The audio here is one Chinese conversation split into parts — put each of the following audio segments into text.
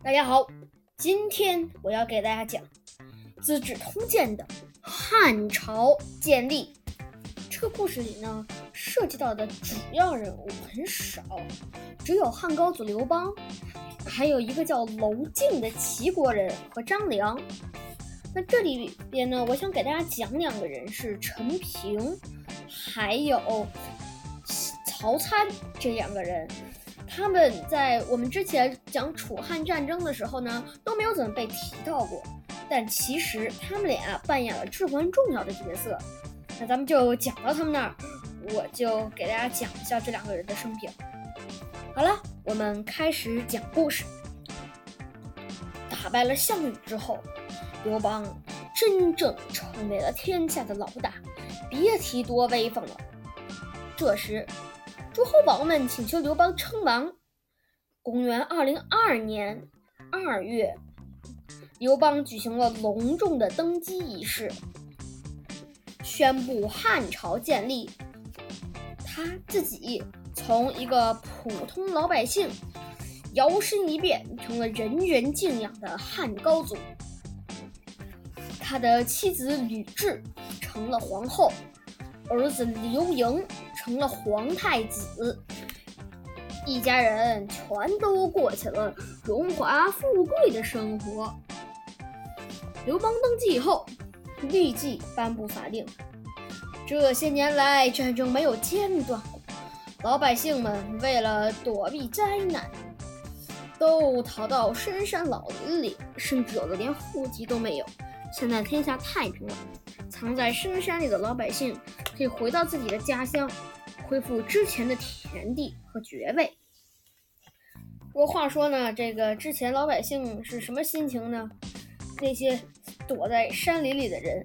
大家好，今天我要给大家讲《资治通鉴》的汉朝建立。这个故事里呢，涉及到的主要人物很少，只有汉高祖刘邦，还有一个叫娄敬的齐国人和张良。那这里边呢，我想给大家讲两个人，是陈平，还有曹参这两个人。他们在我们之前讲楚汉战争的时候呢，都没有怎么被提到过。但其实他们俩扮演了至关重要的角色。那咱们就讲到他们那儿，我就给大家讲一下这两个人的生平。好了，我们开始讲故事。打败了项羽之后，刘邦真正成为了天下的老大，别提多威风了。这时，诸侯王们请求刘邦称王。公元二零二年二月，刘邦举行了隆重的登基仪式，宣布汉朝建立。他自己从一个普通老百姓，摇身一变成了人人敬仰的汉高祖。他的妻子吕雉成了皇后，儿子刘盈。成了皇太子，一家人全都过起了荣华富贵的生活。刘邦登基以后，立即颁布法令，这些年来战争没有间断过，老百姓们为了躲避灾难，都逃到深山老林里，甚至有的连户籍都没有。现在天下太平了，藏在深山里的老百姓可以回到自己的家乡。恢复之前的田地和爵位。不过话说呢，这个之前老百姓是什么心情呢？那些躲在山林里的人，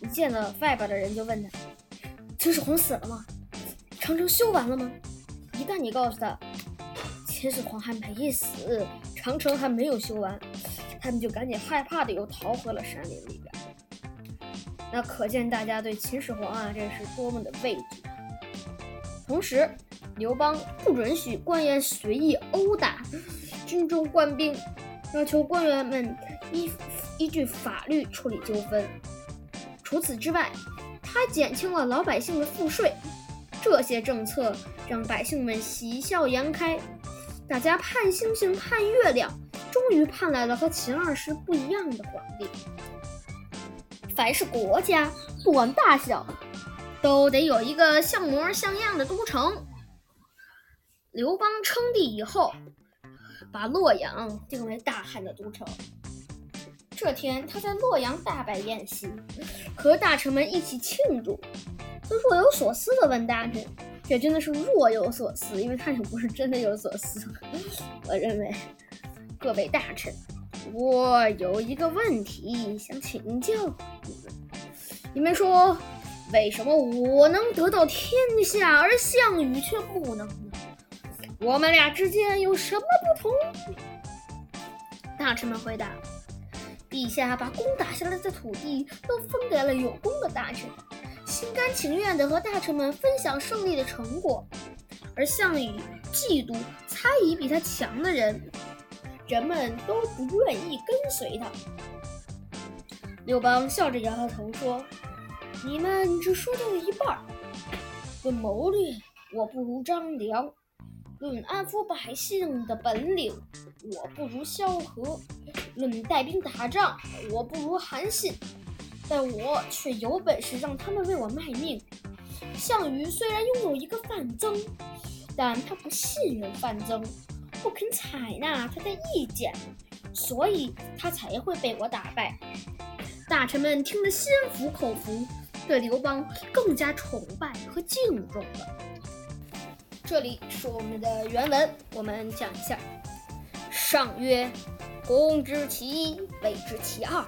一见到外边的人就问他：“秦始皇死了吗？长城修完了吗？”一旦你告诉他秦始皇还没死，长城还没有修完，他们就赶紧害怕的又逃回了山林里边。那可见大家对秦始皇啊，这是多么的畏惧。同时，刘邦不允许官员随意殴打军中官兵，要求官员们依依据法律处理纠纷。除此之外，他减轻了老百姓的赋税。这些政策让百姓们喜笑颜开，大家盼星星盼月亮，终于盼来了和秦二世不一样的皇帝。凡是国家，不管大小。都得有一个像模像样的都城。刘邦称帝以后，把洛阳定为大汉的都城。这天，他在洛阳大摆宴席，和大臣们一起庆祝。他若有所思地问大臣：“这真的是若有所思，因为他也不是真的有所思。”我认为，各位大臣，我有一个问题想请教你们。你们说？为什么我能得到天下，而项羽却不能呢？我们俩之间有什么不同？大臣们回答：“陛下把攻打下来的土地都分给了有功的大臣，心甘情愿地和大臣们分享胜利的成果。而项羽嫉妒、猜疑比他强的人，人们都不愿意跟随他。”刘邦笑着摇摇头说。你们只说对了一半。论谋略，我不如张良；论安抚百姓的本领，我不如萧何；论带兵打仗，我不如韩信。但我却有本事让他们为我卖命。项羽虽然拥有一个范增，但他不信任范增，不肯采纳他的意见，所以他才会被我打败。大臣们听得心服口服。对刘邦更加崇拜和敬重了。这里是我们的原文，我们讲一下。上曰：“公之其一，卫之其二。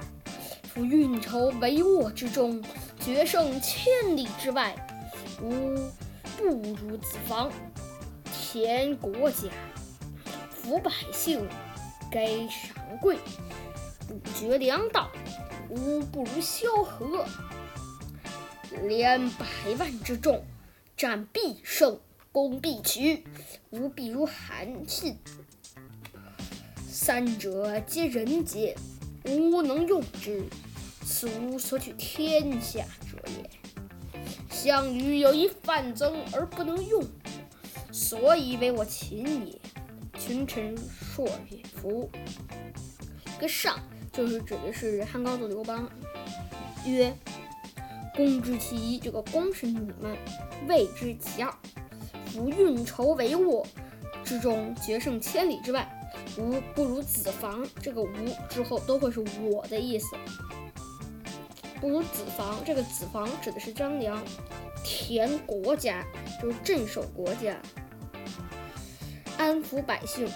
夫运筹帷幄之中，决胜千里之外，吾不如子房。填国家，抚百姓，给赏贵，不绝粮道，吾不如萧何。”连百万之众，战必胜，攻必取，吾必如韩信。三者皆人杰，吾能用之，此吾所取天下者也。项羽有一范增而不能用，所以为我秦也。群臣硕也服。个上就是指的是汉高祖刘邦，曰：“公之其一，这个公是你们，谓之其二。夫运筹帷幄之中，决胜千里之外，吾不如子房。这个吾之后都会是我的意思。不如子房，这个子房指的是张良，田国家就是镇守国家。”安抚百姓，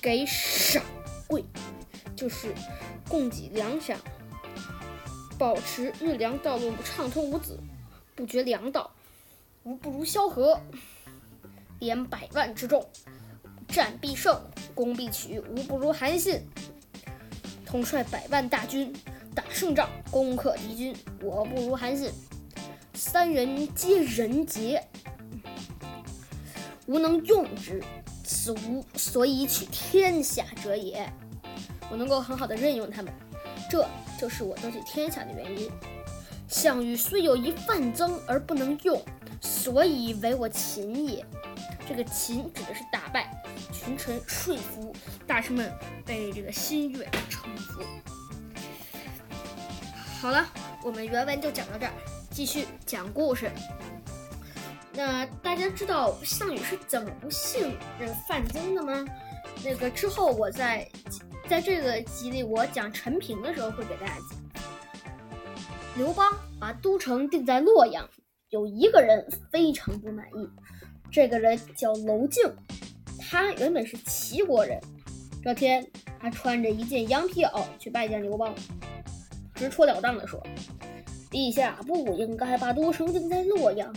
给赏贵，就是供给粮饷，保持运粮道路畅通无阻，不绝粮道。吾不如萧何，连百万之众，战必胜，攻必取。吾不如韩信，统帅百万大军，打胜仗，攻克敌军。我不如韩信。三人皆人杰。吾能用之，此吾所以取天下者也。我能够很好的任用他们，这就是我得取天下的原因。项羽虽有一范增而不能用，所以为我秦也。这个秦指的是打败群臣，说服大臣们被这个心悦诚服。好了，我们原文就讲到这儿，继续讲故事。那大家知道项羽是怎么不信这个范增的吗？那个之后我在在这个集里我讲陈平的时候会给大家讲。刘邦把都城定在洛阳，有一个人非常不满意，这个人叫娄敬，他原本是齐国人。这天他穿着一件羊皮袄去拜见刘邦，直戳了当的说：“陛下不应该把都城定在洛阳。”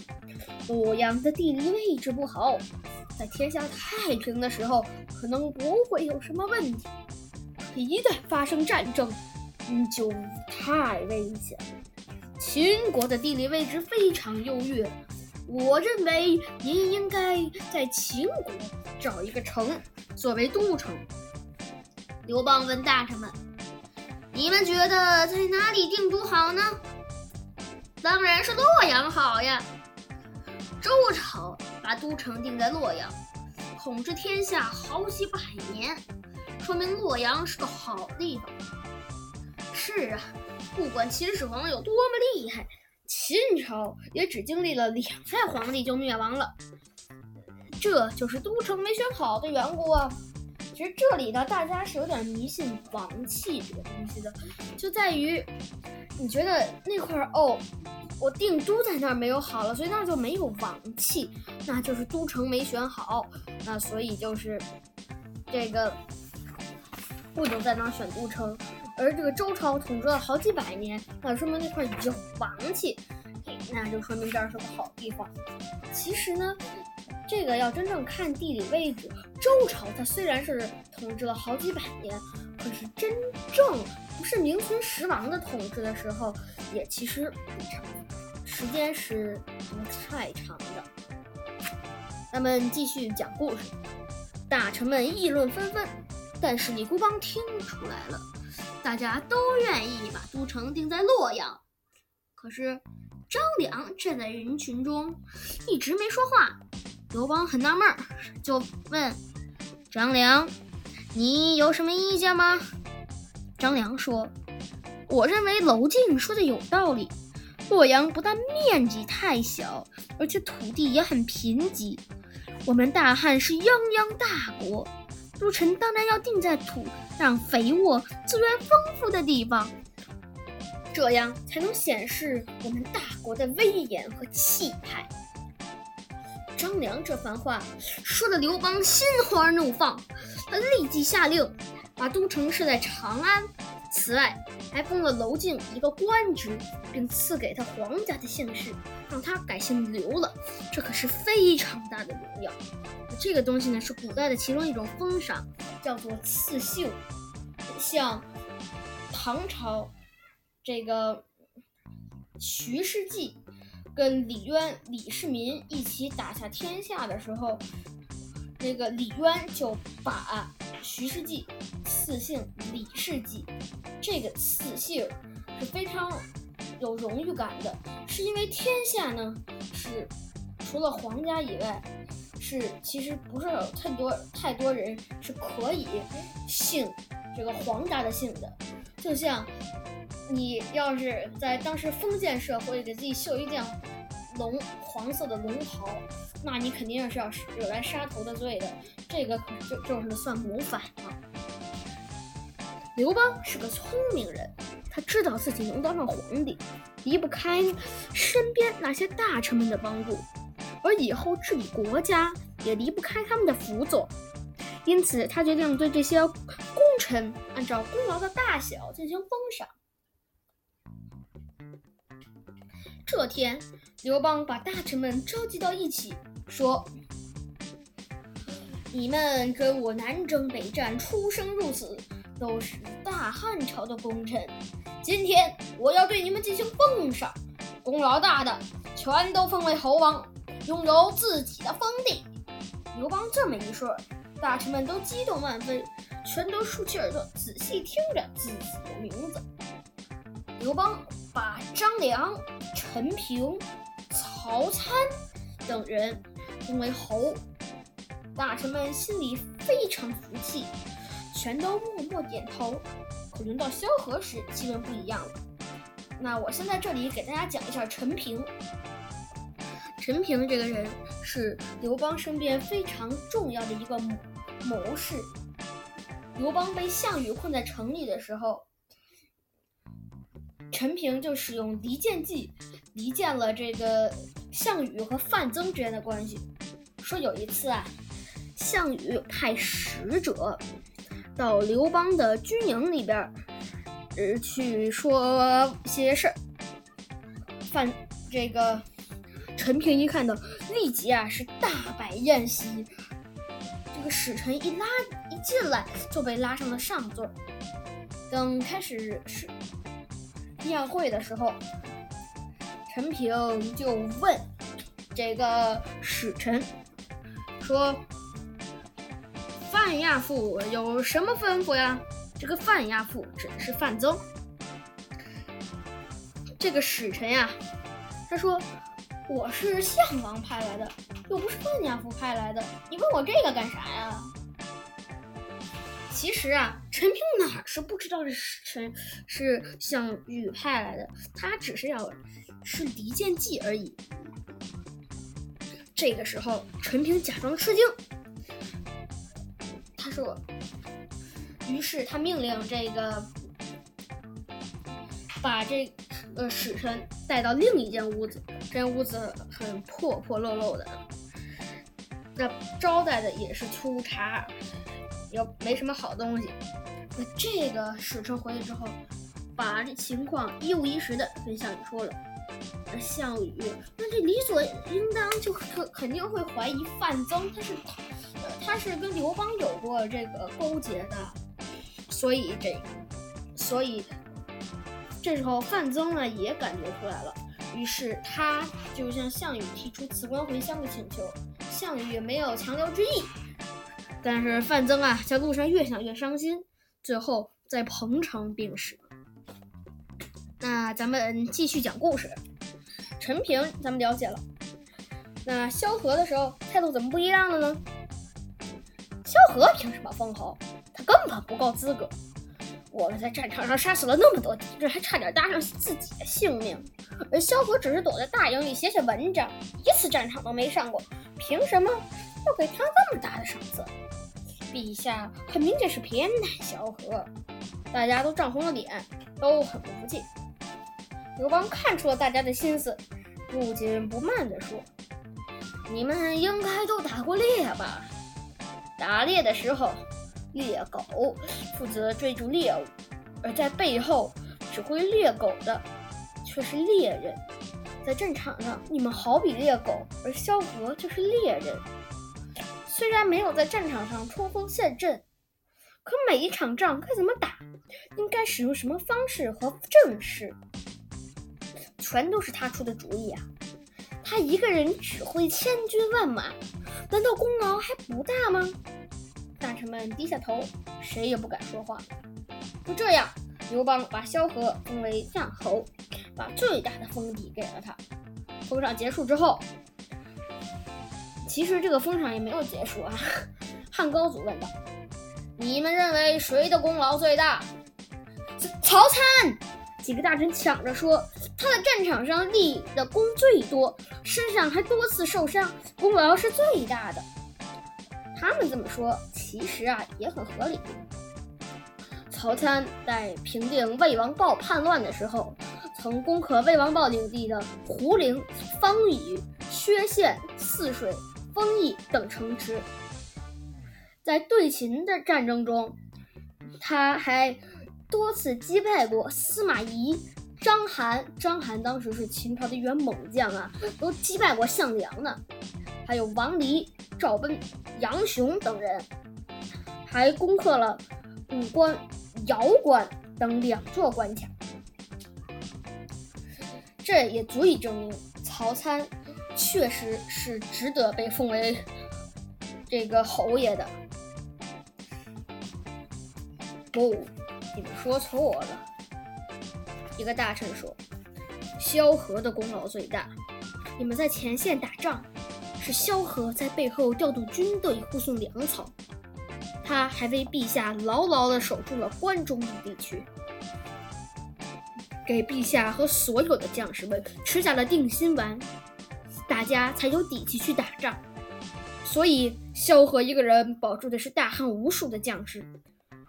洛阳的地理位置不好，在天下太平的时候，可能不会有什么问题。一旦发生战争，嗯，就太危险了。秦国的地理位置非常优越，我认为您应该在秦国找一个城作为都城。刘邦问大臣们：“你们觉得在哪里定都好呢？”当然是洛阳好呀。周朝把都城定在洛阳，统治天下好几百年，说明洛阳是个好地方。是啊，不管秦始皇有多么厉害，秦朝也只经历了两代皇帝就灭亡了，这就是都城没选好的缘故啊。其实这里呢，大家是有点迷信王气这个东西的，就在于你觉得那块哦。我定都在那儿没有好了，所以那儿就没有王气，那就是都城没选好，那所以就是这个不能在那选都城。而这个周朝统治了好几百年，那说明那块有王气，那就说明这儿是个好地方。其实呢，这个要真正看地理位置，周朝它虽然是统治了好几百年，可是真正不是名存实亡的统治的时候，也其实不长。时间是不太长的。咱们继续讲故事。大臣们议论纷纷，但是李孤邦听出来了，大家都愿意把都城定在洛阳。可是张良站在人群中，一直没说话。刘邦很纳闷，就问张良：“你有什么意见吗？”张良说：“我认为娄敬说的有道理。”洛阳不但面积太小，而且土地也很贫瘠。我们大汉是泱泱大国，都城当然要定在土壤肥沃、资源丰富的地方，这样才能显示我们大国的威严和气派。张良这番话说的刘邦心花怒放，他立即下令把都城设在长安。此外，还封了娄敬一个官职，并赐给他皇家的姓氏，让他改姓刘了。这可是非常大的荣耀。这个东西呢，是古代的其中一种封赏，叫做赐姓。像唐朝这个徐世绩跟李渊、李世民一起打下天下的时候，那个李渊就把徐世绩，赐姓李世绩。这个赐姓是非常有荣誉感的，是因为天下呢是除了皇家以外，是其实不是有太多太多人是可以姓这个皇家的姓的。就像你要是在当时封建社会给自己绣一件龙黄色的龙袍。那你肯定是要惹来杀头的罪的，这个可就就是算谋反了。刘邦是个聪明人，他知道自己能当上皇帝，离不开身边那些大臣们的帮助，而以后治理国家也离不开他们的辅佐，因此他决定对这些功臣按照功劳的大小进行封赏。这天，刘邦把大臣们召集到一起，说：“你们跟我南征北战，出生入死，都是大汉朝的功臣。今天我要对你们进行封赏，功劳大的全都封为侯王，拥有自己的封地。”刘邦这么一说，大臣们都激动万分，全都竖起耳朵，仔细听着自己的名字。刘邦把张良。陈平、曹参等人封为侯，大臣们心里非常服气，全都默默点头。可轮到萧何时，气氛不一样了。那我先在这里给大家讲一下陈平。陈平这个人是刘邦身边非常重要的一个谋士。刘邦被项羽困在城里的时候。陈平就使用离间计，离间了这个项羽和范增之间的关系。说有一次啊，项羽派使者到刘邦的军营里边，呃，去说些事儿。范这个陈平一看到，立即啊是大摆宴席。这个使臣一拉一进来，就被拉上了上座。等开始是。宴会的时候，陈平就问这个使臣说：“范亚父有什么吩咐呀？”这个范亚父指的是范增。这个使臣呀，他说：“我是项王派来的，又不是范亚父派来的，你问我这个干啥呀？”其实啊，陈平哪是不知道这陈是项羽派来的，他只是要是离间计而已。这个时候，陈平假装吃惊，他说：“于是他命令这个把这呃使臣带到另一间屋子，这间屋子很破破漏漏的，那招待的也是粗茶。”又没什么好东西，那这个使臣回去之后，把这情况一五一十的跟项羽说了。那项羽，那这理所应当就肯肯定会怀疑范增，他是他是跟刘邦有过这个勾结的，所以这所以这时候范增呢也感觉出来了，于是他就向项羽提出辞官回乡的请求，项羽没有强留之意。但是范增啊，在路上越想越伤心，最后在彭城病逝。那咱们继续讲故事。陈平咱们了解了，那萧何的时候态度怎么不一样了呢？萧何凭什么封侯？他根本不够资格。我们在战场上杀死了那么多敌人，还差点搭上自己的性命，而萧何只是躲在大营里写写文章，一次战场都没上过，凭什么要给他这么大的赏赐？陛下很明显是偏袒萧何，大家都涨红了脸，都很不服气。刘邦看出了大家的心思，不紧不慢地说：“你们应该都打过猎吧？打猎的时候，猎狗负责追逐猎物，而在背后指挥猎狗的却是猎人。在战场上，你们好比猎狗，而萧何就是猎人。”虽然没有在战场上冲锋陷阵，可每一场仗该怎么打，应该使用什么方式和阵势，全都是他出的主意啊！他一个人指挥千军万马，难道功劳还不大吗？大臣们低下头，谁也不敢说话。就这样，刘邦把萧何封为赞侯，把最大的封地给了他。封赏结束之后，其实这个封赏也没有结束啊。汉高祖问道：“你们认为谁的功劳最大？”曹参。几个大臣抢着说：“他在战场上立的功最多，身上还多次受伤，功劳是最大的。”他们这么说，其实啊也很合理。曹参在平定魏王豹叛乱的时候，曾攻克魏王豹领地的胡陵、方宇、薛县、泗水、丰邑等城池。在对秦的战争中，他还多次击败过司马懿、章邯。章邯当时是秦朝的一员猛将啊，都击败过项梁呢。还有王离、赵奔、杨雄等人，还攻克了武关。瑶关等两座关卡，这也足以证明曹参确实是值得被封为这个侯爷的。不，你们说错了。一个大臣说：“萧何的功劳最大。你们在前线打仗，是萧何在背后调度军队，护送粮草。”他还为陛下牢牢地守住了关中等地区，给陛下和所有的将士们吃下了定心丸，大家才有底气去打仗。所以，萧何一个人保住的是大汉无数的将士，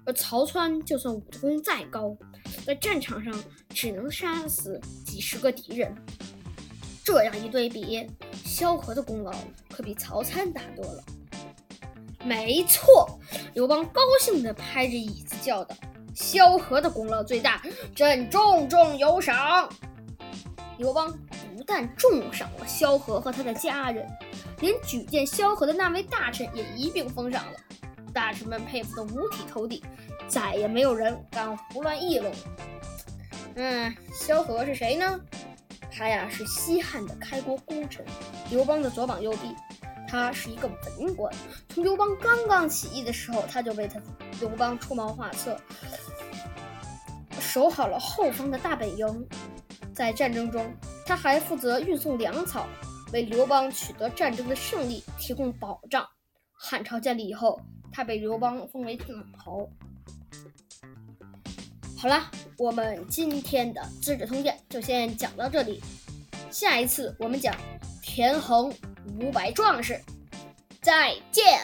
而曹参就算武功再高，在战场上只能杀死几十个敌人。这样一对比，萧何的功劳可比曹参大多了。没错，刘邦高兴地拍着椅子叫道：“萧何的功劳最大，朕重重有赏。”刘邦但重赏了萧何和他的家人，连举荐萧何的那位大臣也一并封赏了。大臣们佩服得五体投地，再也没有人敢胡乱议论。嗯，萧何是谁呢？他呀是西汉的开国功臣，刘邦的左膀右臂。他是一个文官，从刘邦刚刚起义的时候，他就为他刘邦出谋划策，守好了后方的大本营。在战争中，他还负责运送粮草，为刘邦取得战争的胜利提供保障。汉朝建立以后，他被刘邦封为晋侯。好了，我们今天的《资治通鉴》就先讲到这里，下一次我们讲田横。五百壮士，再见。